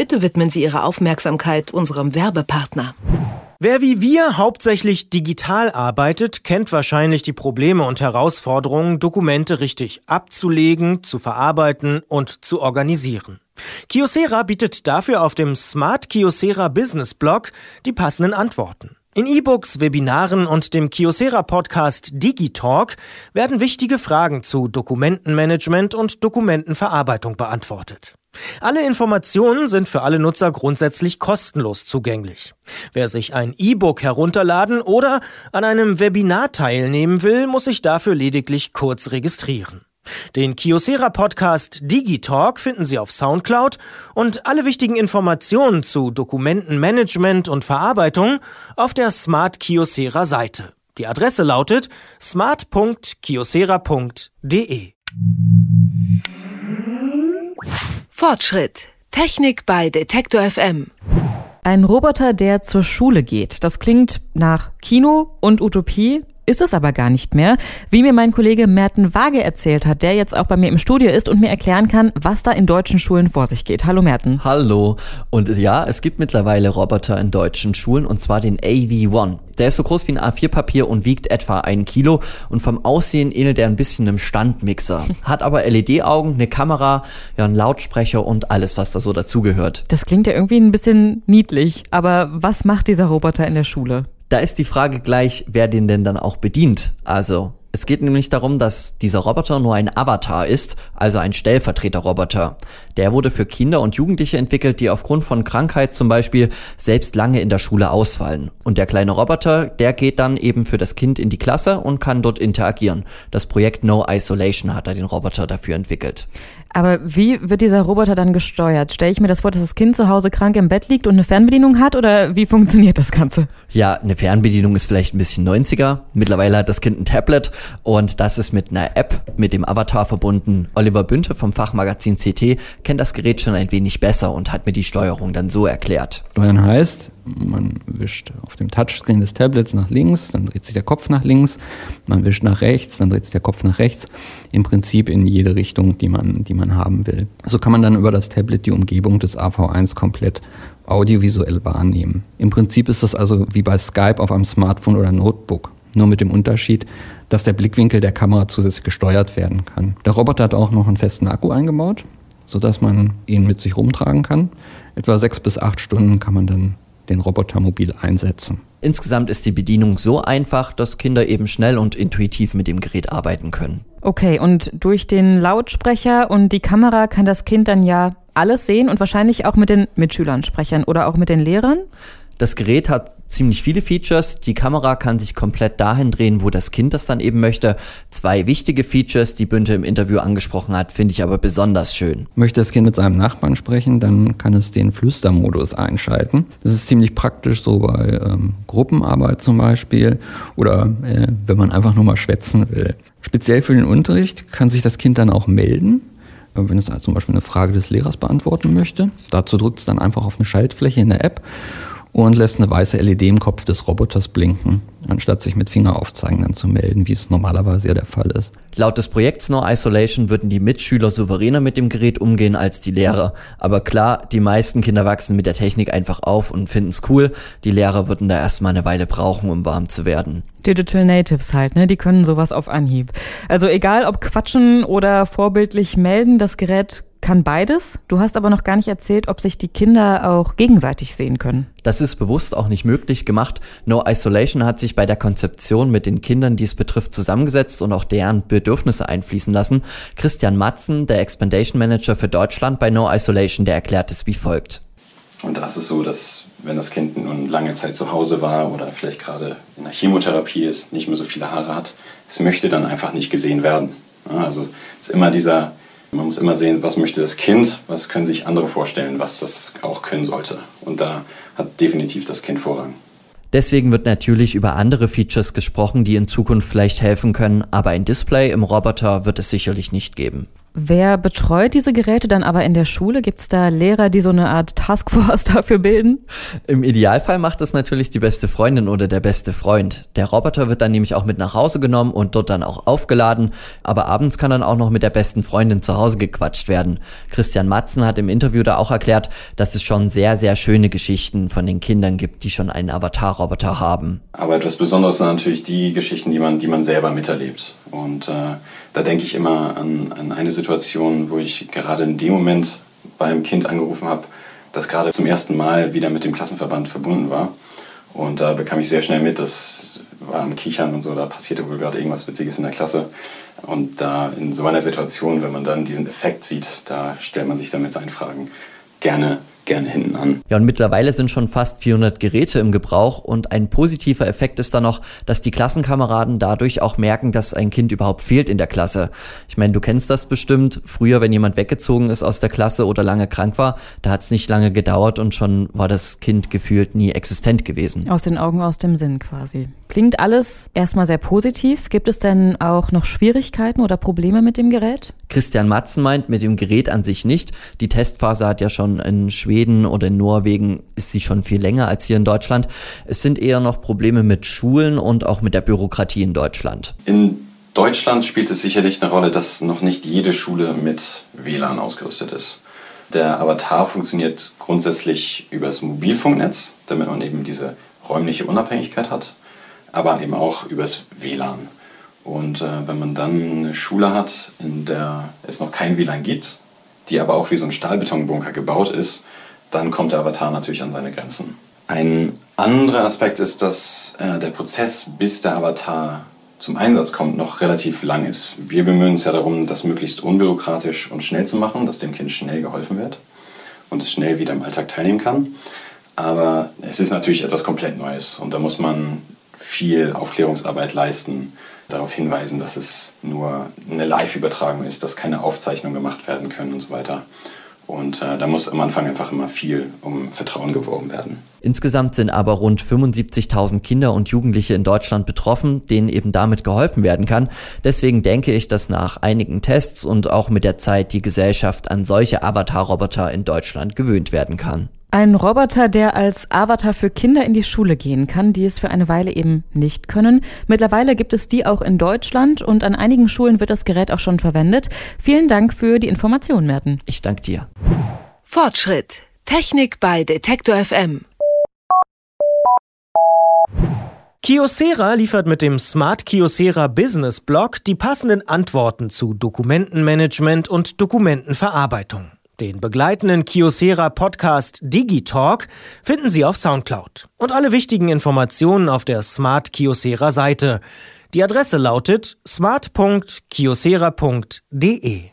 Bitte widmen Sie Ihre Aufmerksamkeit unserem Werbepartner. Wer wie wir hauptsächlich digital arbeitet, kennt wahrscheinlich die Probleme und Herausforderungen, Dokumente richtig abzulegen, zu verarbeiten und zu organisieren. Kiosera bietet dafür auf dem Smart Kiosera Business Blog die passenden Antworten. In E-Books, Webinaren und dem Kiosera Podcast Digitalk werden wichtige Fragen zu Dokumentenmanagement und Dokumentenverarbeitung beantwortet. Alle Informationen sind für alle Nutzer grundsätzlich kostenlos zugänglich. Wer sich ein E-Book herunterladen oder an einem Webinar teilnehmen will, muss sich dafür lediglich kurz registrieren. Den Kiosera Podcast Digitalk finden Sie auf Soundcloud und alle wichtigen Informationen zu Dokumentenmanagement und Verarbeitung auf der Smart Kiosera Seite. Die Adresse lautet smart.kiosera.de. Fortschritt. Technik bei Detektor FM. Ein Roboter, der zur Schule geht. Das klingt nach Kino und Utopie, ist es aber gar nicht mehr, wie mir mein Kollege Merten Waage erzählt hat, der jetzt auch bei mir im Studio ist und mir erklären kann, was da in deutschen Schulen vor sich geht. Hallo Merten. Hallo. Und ja, es gibt mittlerweile Roboter in deutschen Schulen und zwar den AV1. Der ist so groß wie ein A4-Papier und wiegt etwa ein Kilo und vom Aussehen ähnelt er ein bisschen einem Standmixer. Hat aber LED-Augen, eine Kamera, ja, einen Lautsprecher und alles, was da so dazugehört. Das klingt ja irgendwie ein bisschen niedlich, aber was macht dieser Roboter in der Schule? Da ist die Frage gleich, wer den denn dann auch bedient. Also, es geht nämlich darum, dass dieser Roboter nur ein Avatar ist, also ein Stellvertreterroboter. Der wurde für Kinder und Jugendliche entwickelt, die aufgrund von Krankheit zum Beispiel selbst lange in der Schule ausfallen. Und der kleine Roboter, der geht dann eben für das Kind in die Klasse und kann dort interagieren. Das Projekt No Isolation hat er den Roboter dafür entwickelt. Aber wie wird dieser Roboter dann gesteuert? Stelle ich mir das vor, dass das Kind zu Hause krank im Bett liegt und eine Fernbedienung hat oder wie funktioniert das Ganze? Ja, eine Fernbedienung ist vielleicht ein bisschen 90er. Mittlerweile hat das Kind ein Tablet und das ist mit einer App mit dem Avatar verbunden. Oliver Bünte vom Fachmagazin CT kennt das Gerät schon ein wenig besser und hat mir die Steuerung dann so erklärt. Steuern heißt, man wischt auf dem Touchscreen des Tablets nach links, dann dreht sich der Kopf nach links, man wischt nach rechts, dann dreht sich der Kopf nach rechts. Im Prinzip in jede Richtung, die man, die man haben will. So kann man dann über das Tablet die Umgebung des AV1 komplett audiovisuell wahrnehmen. Im Prinzip ist das also wie bei Skype auf einem Smartphone oder Notebook. Nur mit dem Unterschied, dass der Blickwinkel der Kamera zusätzlich gesteuert werden kann. Der Roboter hat auch noch einen festen Akku eingebaut, sodass man ihn mit sich rumtragen kann. Etwa sechs bis acht Stunden kann man dann den Roboter mobil einsetzen. Insgesamt ist die Bedienung so einfach, dass Kinder eben schnell und intuitiv mit dem Gerät arbeiten können. Okay, und durch den Lautsprecher und die Kamera kann das Kind dann ja alles sehen und wahrscheinlich auch mit den Mitschülern sprechen oder auch mit den Lehrern? Das Gerät hat ziemlich viele Features. Die Kamera kann sich komplett dahin drehen, wo das Kind das dann eben möchte. Zwei wichtige Features, die Bünte im Interview angesprochen hat, finde ich aber besonders schön. Möchte das Kind mit seinem Nachbarn sprechen, dann kann es den Flüstermodus einschalten. Das ist ziemlich praktisch so bei ähm, Gruppenarbeit zum Beispiel oder äh, wenn man einfach nur mal schwätzen will. Speziell für den Unterricht kann sich das Kind dann auch melden wenn es zum Beispiel eine Frage des Lehrers beantworten möchte. Dazu drückt es dann einfach auf eine Schaltfläche in der App und lässt eine weiße LED im Kopf des Roboters blinken, anstatt sich mit Fingeraufzeigen dann zu melden, wie es normalerweise ja der Fall ist. Laut des Projekts No Isolation würden die Mitschüler souveräner mit dem Gerät umgehen als die Lehrer. Aber klar, die meisten Kinder wachsen mit der Technik einfach auf und finden es cool. Die Lehrer würden da erstmal eine Weile brauchen, um warm zu werden. Digital Natives halt, ne? Die können sowas auf Anhieb. Also egal ob quatschen oder vorbildlich melden, das Gerät kann beides. Du hast aber noch gar nicht erzählt, ob sich die Kinder auch gegenseitig sehen können. Das ist bewusst auch nicht möglich gemacht. No Isolation hat sich bei der Konzeption mit den Kindern, die es betrifft, zusammengesetzt und auch deren Bedürfnisse einfließen lassen. Christian Matzen, der Expandation Manager für Deutschland bei No Isolation, der erklärt es wie folgt. Und da ist es so, dass wenn das Kind nun lange Zeit zu Hause war oder vielleicht gerade in der Chemotherapie ist, nicht mehr so viele Haare hat, es möchte dann einfach nicht gesehen werden. Also es ist immer dieser man muss immer sehen, was möchte das Kind, was können sich andere vorstellen, was das auch können sollte. Und da hat definitiv das Kind Vorrang. Deswegen wird natürlich über andere Features gesprochen, die in Zukunft vielleicht helfen können, aber ein Display im Roboter wird es sicherlich nicht geben. Wer betreut diese Geräte dann aber in der Schule? Gibt es da Lehrer, die so eine Art Taskforce dafür bilden? Im Idealfall macht das natürlich die beste Freundin oder der beste Freund. Der Roboter wird dann nämlich auch mit nach Hause genommen und dort dann auch aufgeladen, aber abends kann dann auch noch mit der besten Freundin zu Hause gequatscht werden. Christian Matzen hat im Interview da auch erklärt, dass es schon sehr, sehr schöne Geschichten von den Kindern gibt, die schon einen Avatar-Roboter haben. Aber etwas Besonderes sind natürlich die Geschichten, die man, die man selber miterlebt. Und äh, da denke ich immer an, an eine Situation, wo ich gerade in dem Moment beim Kind angerufen habe, das gerade zum ersten Mal wieder mit dem Klassenverband verbunden war. Und da bekam ich sehr schnell mit, das war am Kichern und so, da passierte wohl gerade irgendwas Witziges in der Klasse. Und da in so einer Situation, wenn man dann diesen Effekt sieht, da stellt man sich dann mit seinen Fragen gerne gerne hinten an. Ja, und mittlerweile sind schon fast 400 Geräte im Gebrauch und ein positiver Effekt ist dann noch, dass die Klassenkameraden dadurch auch merken, dass ein Kind überhaupt fehlt in der Klasse. Ich meine, du kennst das bestimmt. Früher, wenn jemand weggezogen ist aus der Klasse oder lange krank war, da hat es nicht lange gedauert und schon war das Kind gefühlt nie existent gewesen. Aus den Augen, aus dem Sinn quasi. Klingt alles erstmal sehr positiv. Gibt es denn auch noch Schwierigkeiten oder Probleme mit dem Gerät? Christian Matzen meint mit dem Gerät an sich nicht. Die Testphase hat ja schon in Schweden oder in Norwegen ist sie schon viel länger als hier in Deutschland. Es sind eher noch Probleme mit Schulen und auch mit der Bürokratie in Deutschland. In Deutschland spielt es sicherlich eine Rolle, dass noch nicht jede Schule mit WLAN ausgerüstet ist. Der Avatar funktioniert grundsätzlich übers Mobilfunknetz, damit man eben diese räumliche Unabhängigkeit hat aber eben auch übers WLAN. Und äh, wenn man dann eine Schule hat, in der es noch kein WLAN gibt, die aber auch wie so ein Stahlbetonbunker gebaut ist, dann kommt der Avatar natürlich an seine Grenzen. Ein anderer Aspekt ist, dass äh, der Prozess, bis der Avatar zum Einsatz kommt, noch relativ lang ist. Wir bemühen uns ja darum, das möglichst unbürokratisch und schnell zu machen, dass dem Kind schnell geholfen wird und es schnell wieder im Alltag teilnehmen kann. Aber es ist natürlich etwas komplett Neues und da muss man viel Aufklärungsarbeit leisten, darauf hinweisen, dass es nur eine Live-Übertragung ist, dass keine Aufzeichnungen gemacht werden können und so weiter. Und äh, da muss am Anfang einfach immer viel um Vertrauen geworben werden. Insgesamt sind aber rund 75.000 Kinder und Jugendliche in Deutschland betroffen, denen eben damit geholfen werden kann. Deswegen denke ich, dass nach einigen Tests und auch mit der Zeit die Gesellschaft an solche Avatar-Roboter in Deutschland gewöhnt werden kann. Ein Roboter, der als Avatar für Kinder in die Schule gehen kann, die es für eine Weile eben nicht können. Mittlerweile gibt es die auch in Deutschland und an einigen Schulen wird das Gerät auch schon verwendet. Vielen Dank für die Information, Merten. Ich danke dir. Fortschritt. Technik bei Detektor FM. Kiosera liefert mit dem Smart Kiosera Business Blog die passenden Antworten zu Dokumentenmanagement und Dokumentenverarbeitung. Den begleitenden Kiosera Podcast Digitalk finden Sie auf Soundcloud und alle wichtigen Informationen auf der Smart Kiosera Seite. Die Adresse lautet smart.kiosera.de.